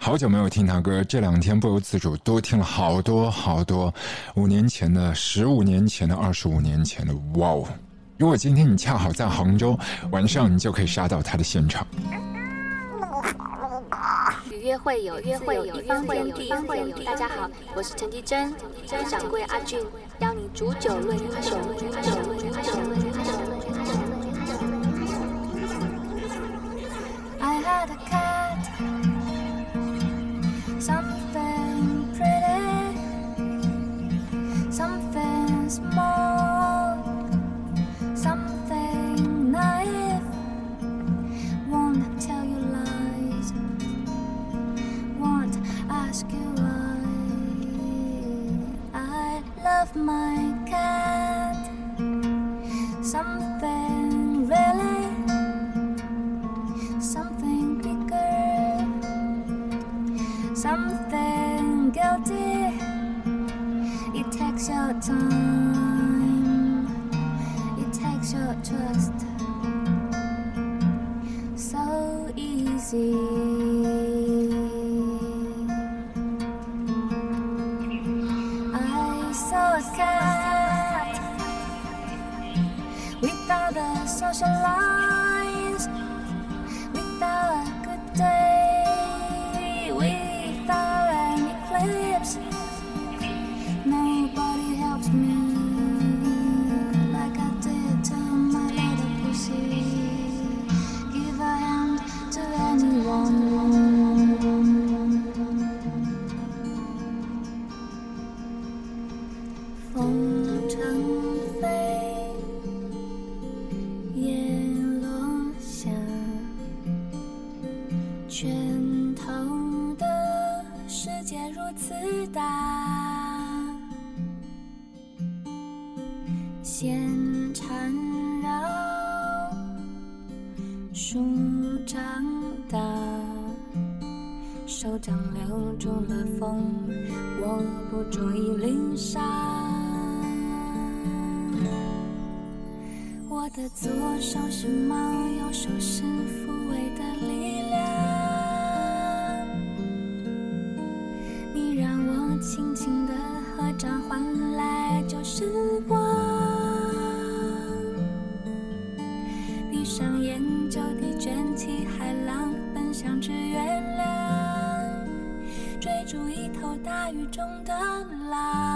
好久没有听他歌，这两天不由自主多听了好多好多五年前的、十五年前的、二十五年前的。哇哦！如果今天你恰好在杭州，晚上你就可以杀到他的现场。与约会有约会有一方天地，大家好，我是陈绮贞，张掌柜阿俊，邀你煮酒论英雄。Love my cat, something really something bigger, something guilty. It takes your time, it takes your trust. So easy. 线缠绕，树长大，手掌留住了风，握不住一粒沙。我的左手是猫，右手是住一头大雨中的狼。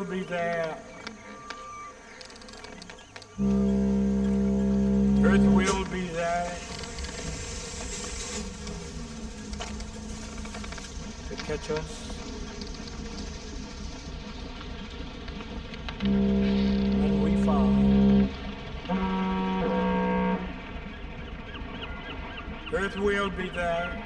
still be there. Earth will be there. To catch us. and we fall. Earth will be there.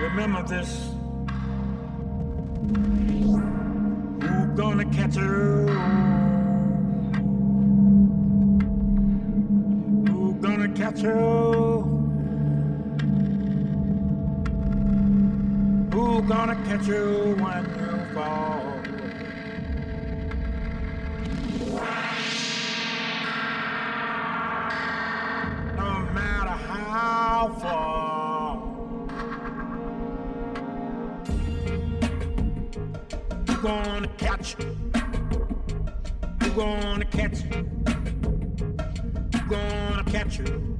Remember this. Who gonna catch her? Who gonna catch her? Who gonna catch you when you fall? Catch? Who gonna catch? Who gonna catch you?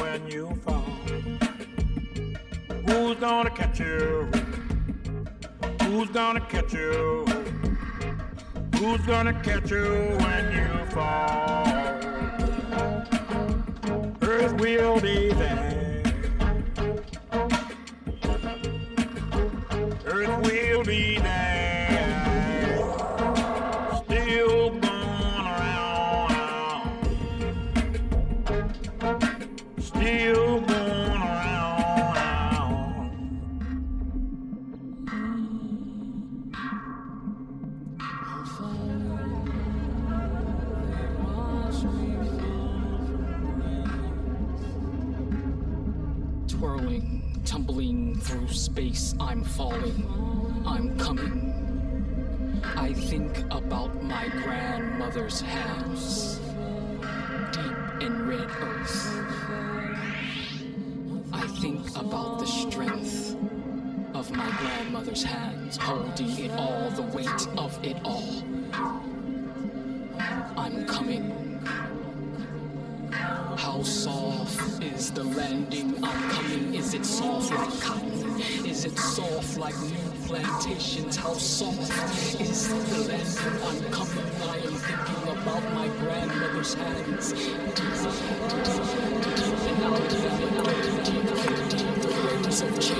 When you fall, who's gonna catch you? Who's gonna catch you? Who's gonna catch you when you fall? Earth will be there. Grandmother's hands, holding it all, the weight of it all. I'm coming. How soft is the landing? I'm coming. Is it soft like cotton? Is it soft like new plantations? How soft is the landing? I'm coming. I am thinking about my grandmother's hands. And. The of change,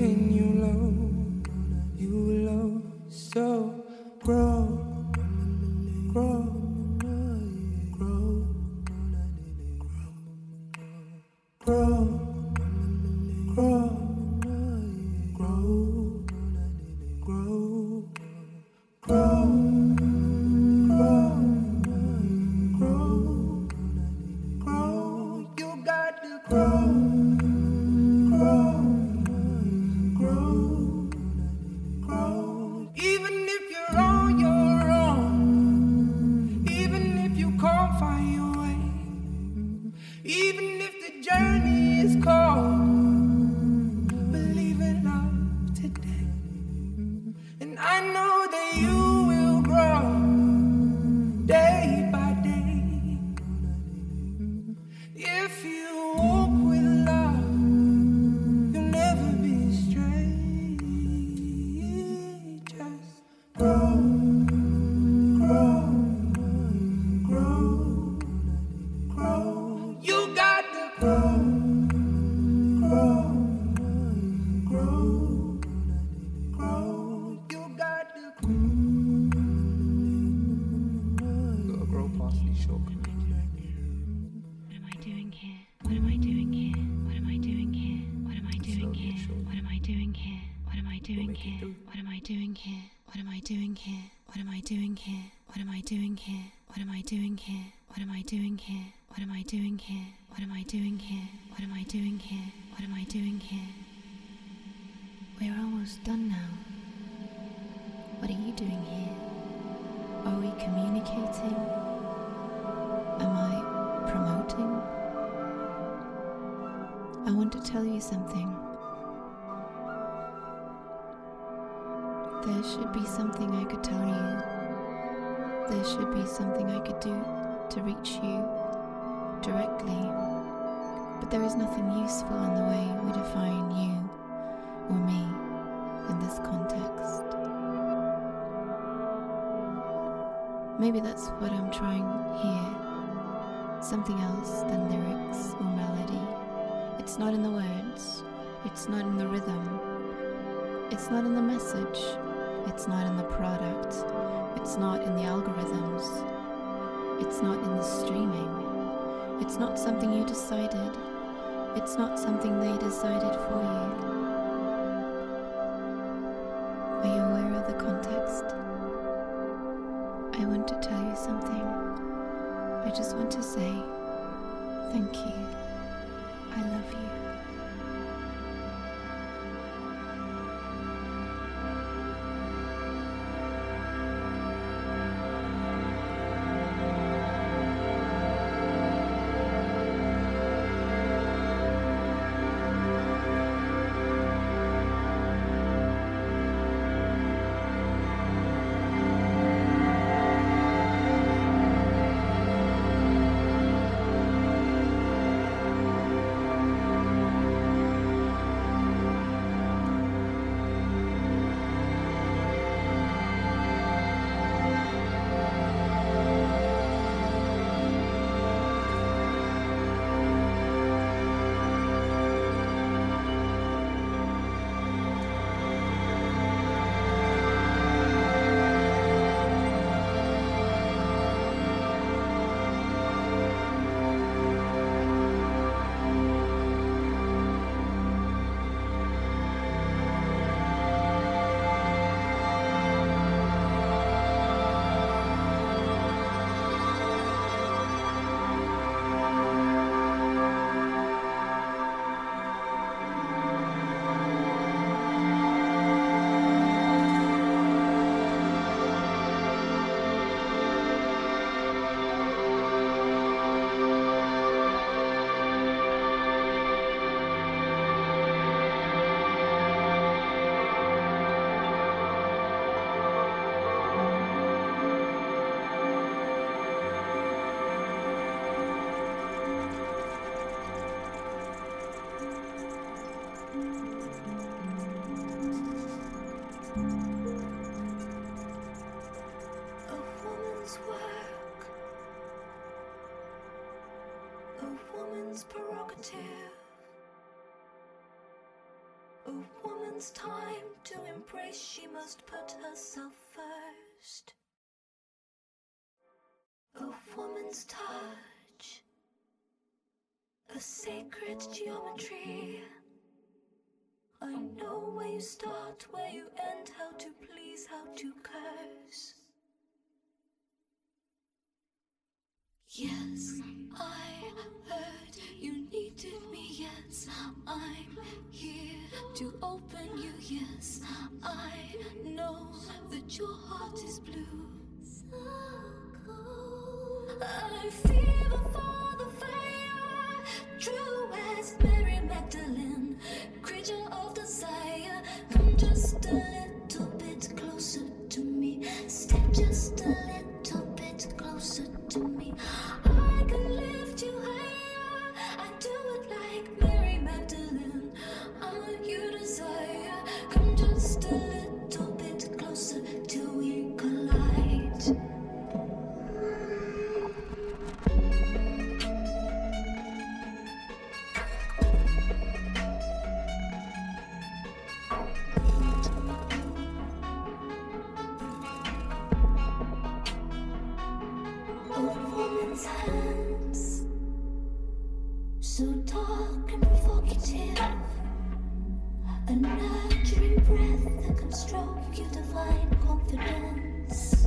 keeping you low. You low, so grow, grow, grow, here? What am I doing here? What am I doing here? What am I doing here? What am I doing here? What am I doing here? What am I doing here? We're almost done now. What are you doing here? Are we communicating? Am I promoting? I want to tell you something. There should be something I could tell you. There should be something I could do to reach you directly. But there is nothing useful in the way we define you or me in this context. Maybe that's what I'm trying here. Something else than lyrics or melody. It's not in the words, it's not in the rhythm, it's not in the message, it's not in the product, it's not in the algorithms, it's not in the streaming, it's not something you decided, it's not something they decided for you. Must put herself first. A woman's touch, a sacred geometry. I know where you start, where you end, how to please, how to curse. Yes, I heard you needed me. I'm here to open you. Yes, I know that your heart is blue. I fever for the fire, true as Mary Magdalene, creature of desire. Come just a little bit closer to me. Step just a little bit closer to me. So dark and provocative, a Nurturing breath that can stroke your divine confidence.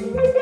Xaw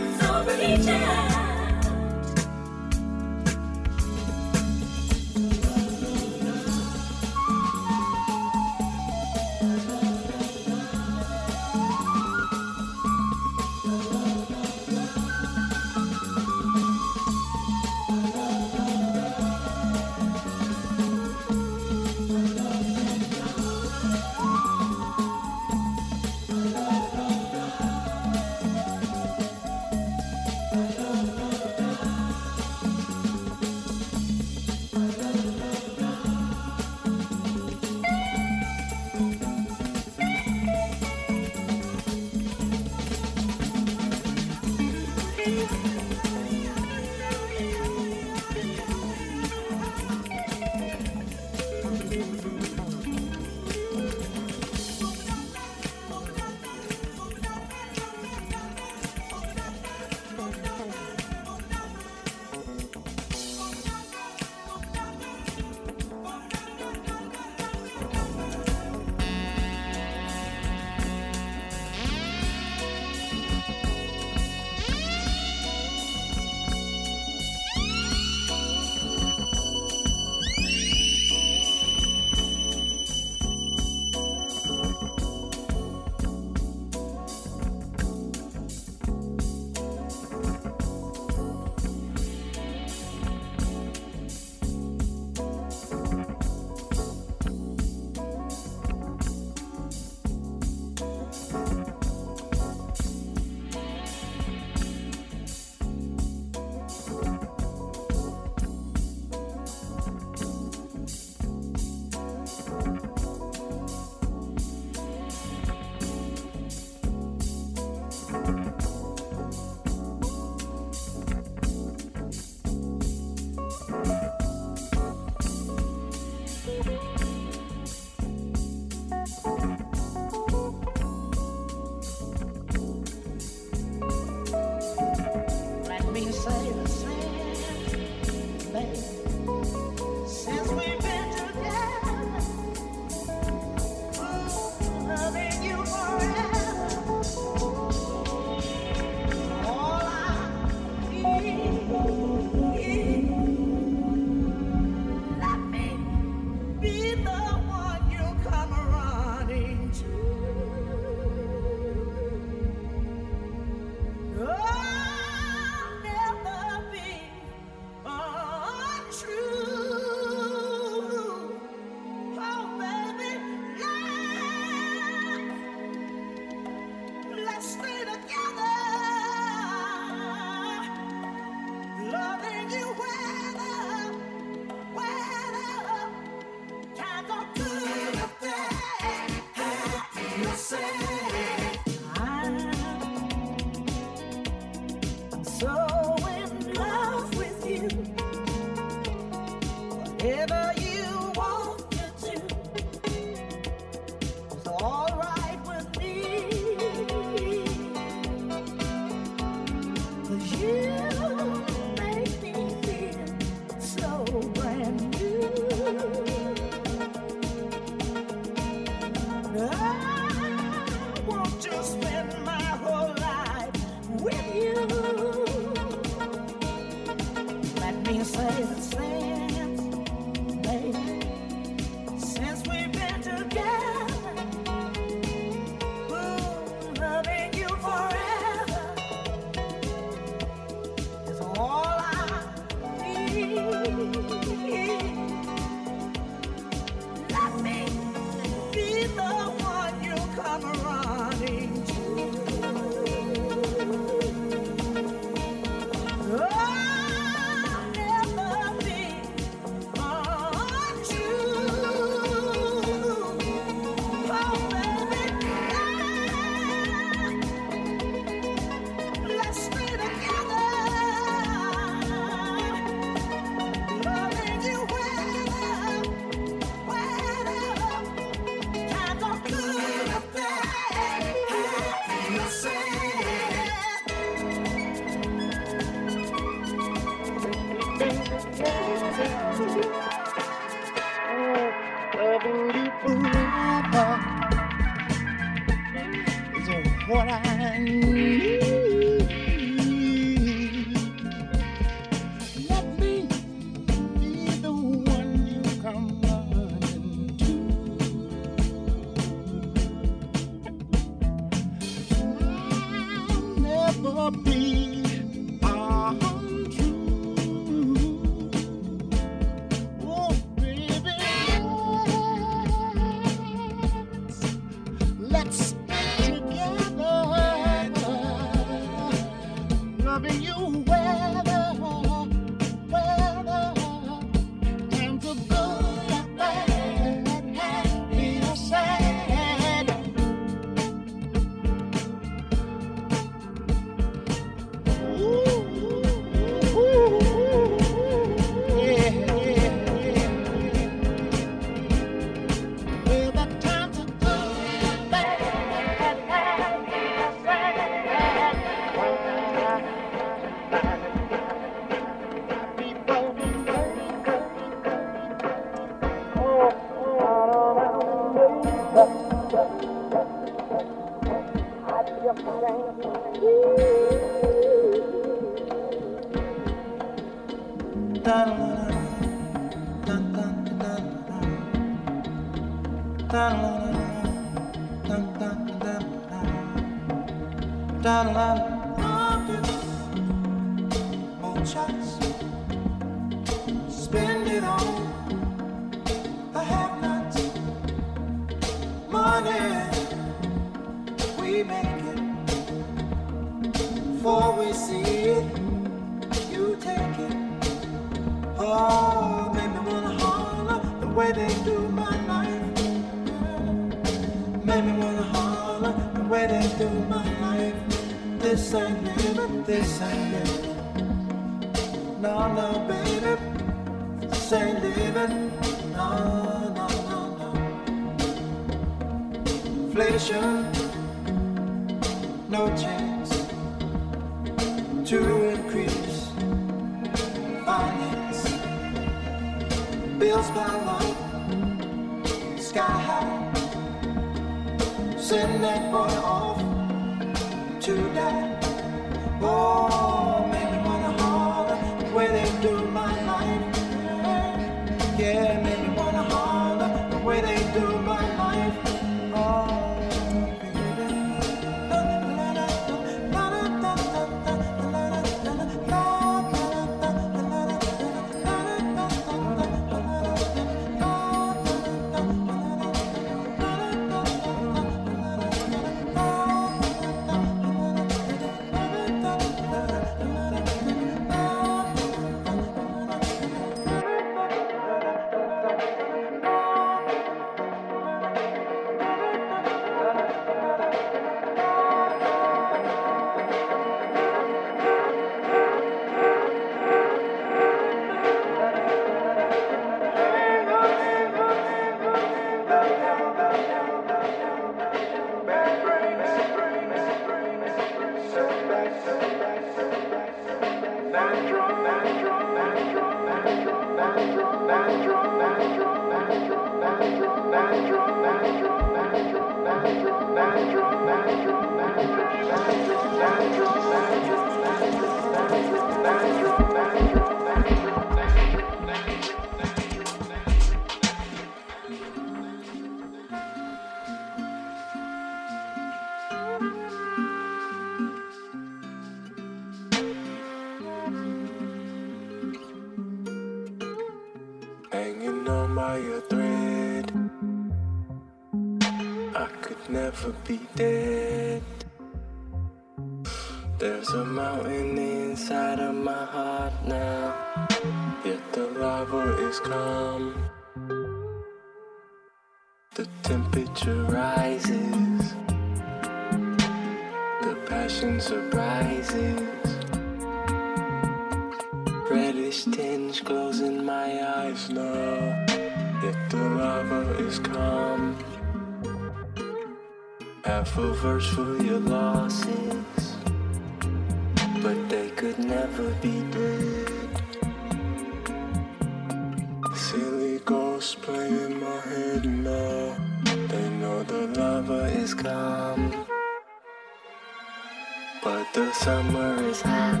but the summer is hot.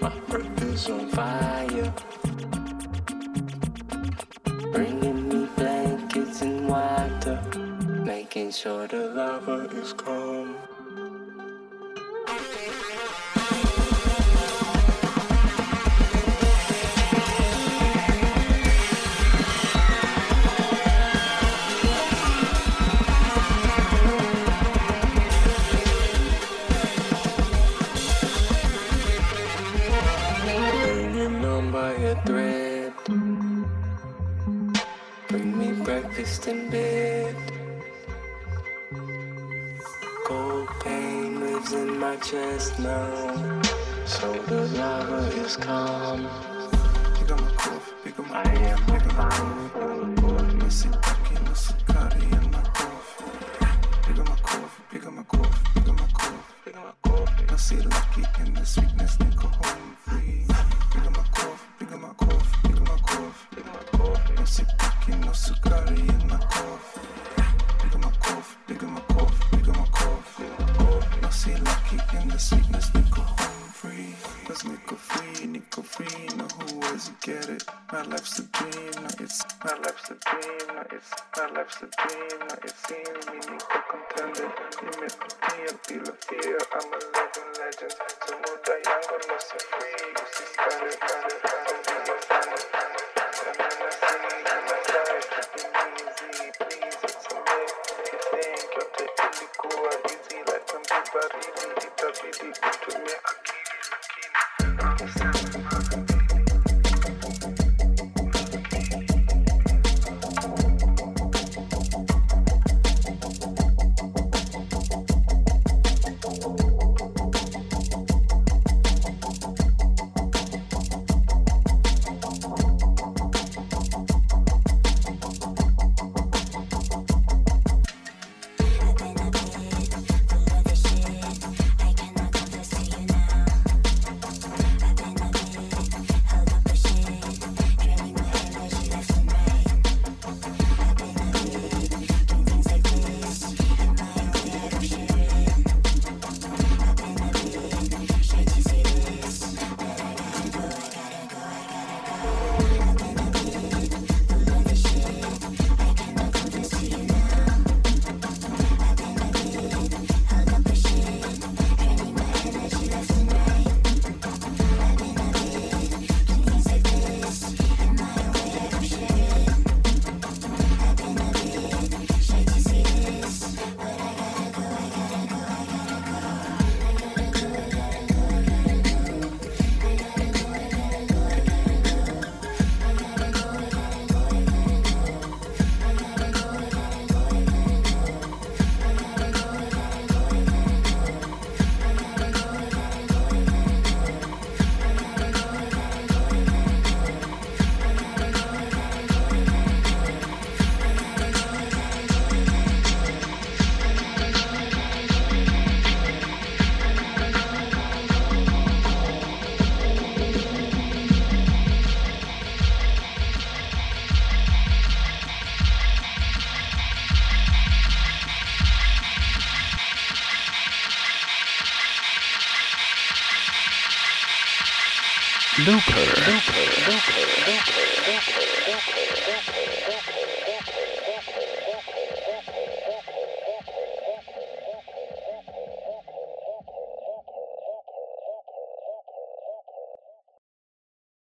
My breath is on fire, bringing me blankets and water, making sure the lava is cold.